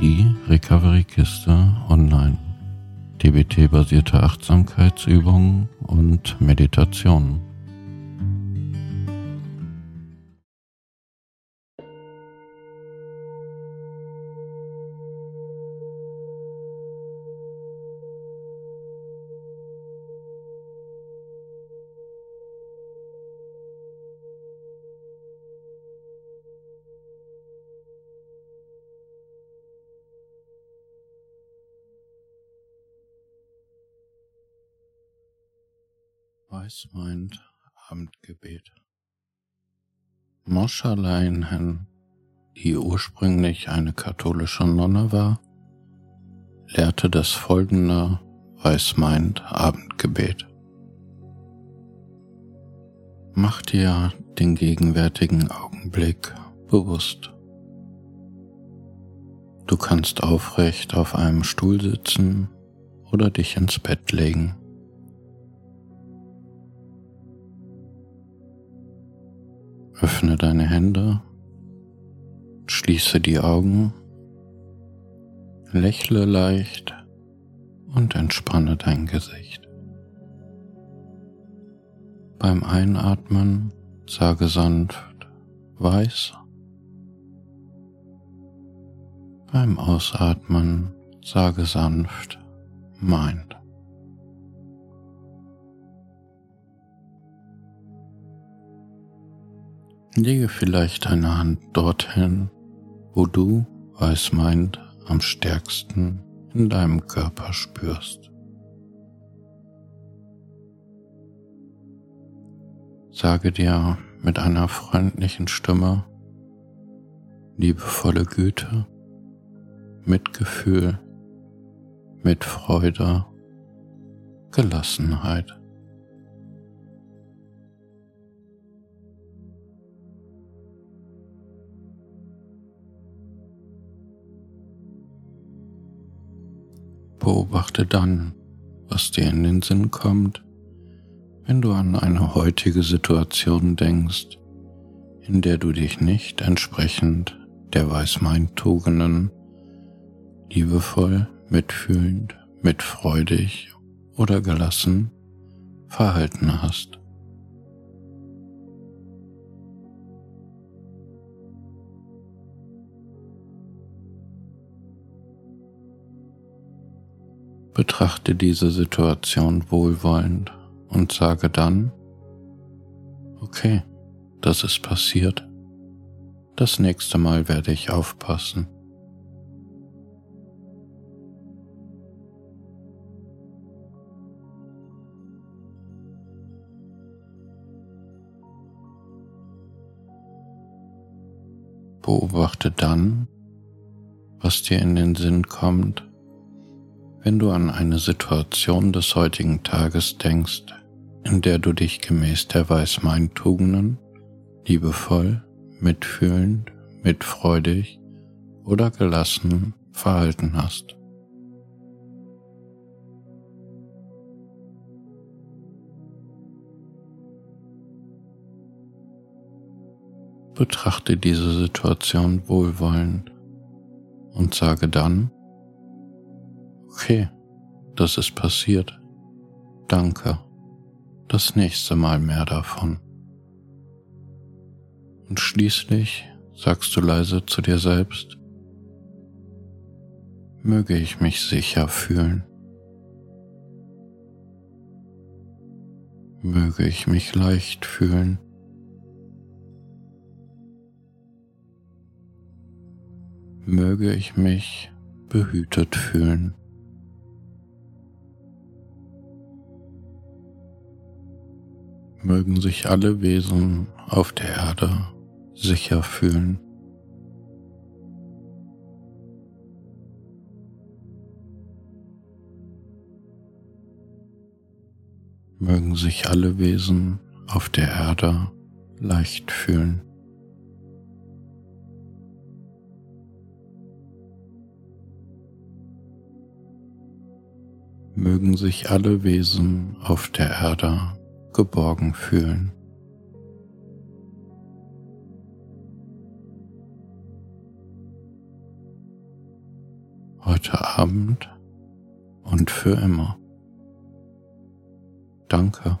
die Recovery Kiste online. DBT-basierte Achtsamkeitsübungen und Meditationen. Weißmeint Abendgebet. Moscha Leinhen, die ursprünglich eine katholische Nonne war, lehrte das folgende Weißmeint Abendgebet. Mach dir den gegenwärtigen Augenblick bewusst. Du kannst aufrecht auf einem Stuhl sitzen oder dich ins Bett legen. Öffne deine Hände, schließe die Augen, lächle leicht und entspanne dein Gesicht. Beim Einatmen sage sanft weiß. Beim Ausatmen sage sanft meint. Lege vielleicht deine Hand dorthin, wo du, weiß meint, am stärksten in deinem Körper spürst. Sage dir mit einer freundlichen Stimme liebevolle Güte, Mitgefühl, mit Freude, Gelassenheit. Beobachte dann, was dir in den Sinn kommt, wenn du an eine heutige Situation denkst, in der du dich nicht entsprechend der Weißmeintugenden liebevoll, mitfühlend, mitfreudig oder gelassen verhalten hast. Betrachte diese Situation wohlwollend und sage dann, okay, das ist passiert. Das nächste Mal werde ich aufpassen. Beobachte dann, was dir in den Sinn kommt, wenn du an eine Situation des heutigen Tages denkst, in der du dich gemäß der Weißmeintugenden liebevoll, mitfühlend, mitfreudig oder gelassen verhalten hast. Betrachte diese Situation wohlwollend und sage dann, Okay, das ist passiert. Danke. Das nächste Mal mehr davon. Und schließlich sagst du leise zu dir selbst, möge ich mich sicher fühlen. Möge ich mich leicht fühlen. Möge ich mich behütet fühlen. Mögen sich alle Wesen auf der Erde sicher fühlen. Mögen sich alle Wesen auf der Erde leicht fühlen. Mögen sich alle Wesen auf der Erde geborgen fühlen. heute Abend und für immer. Danke.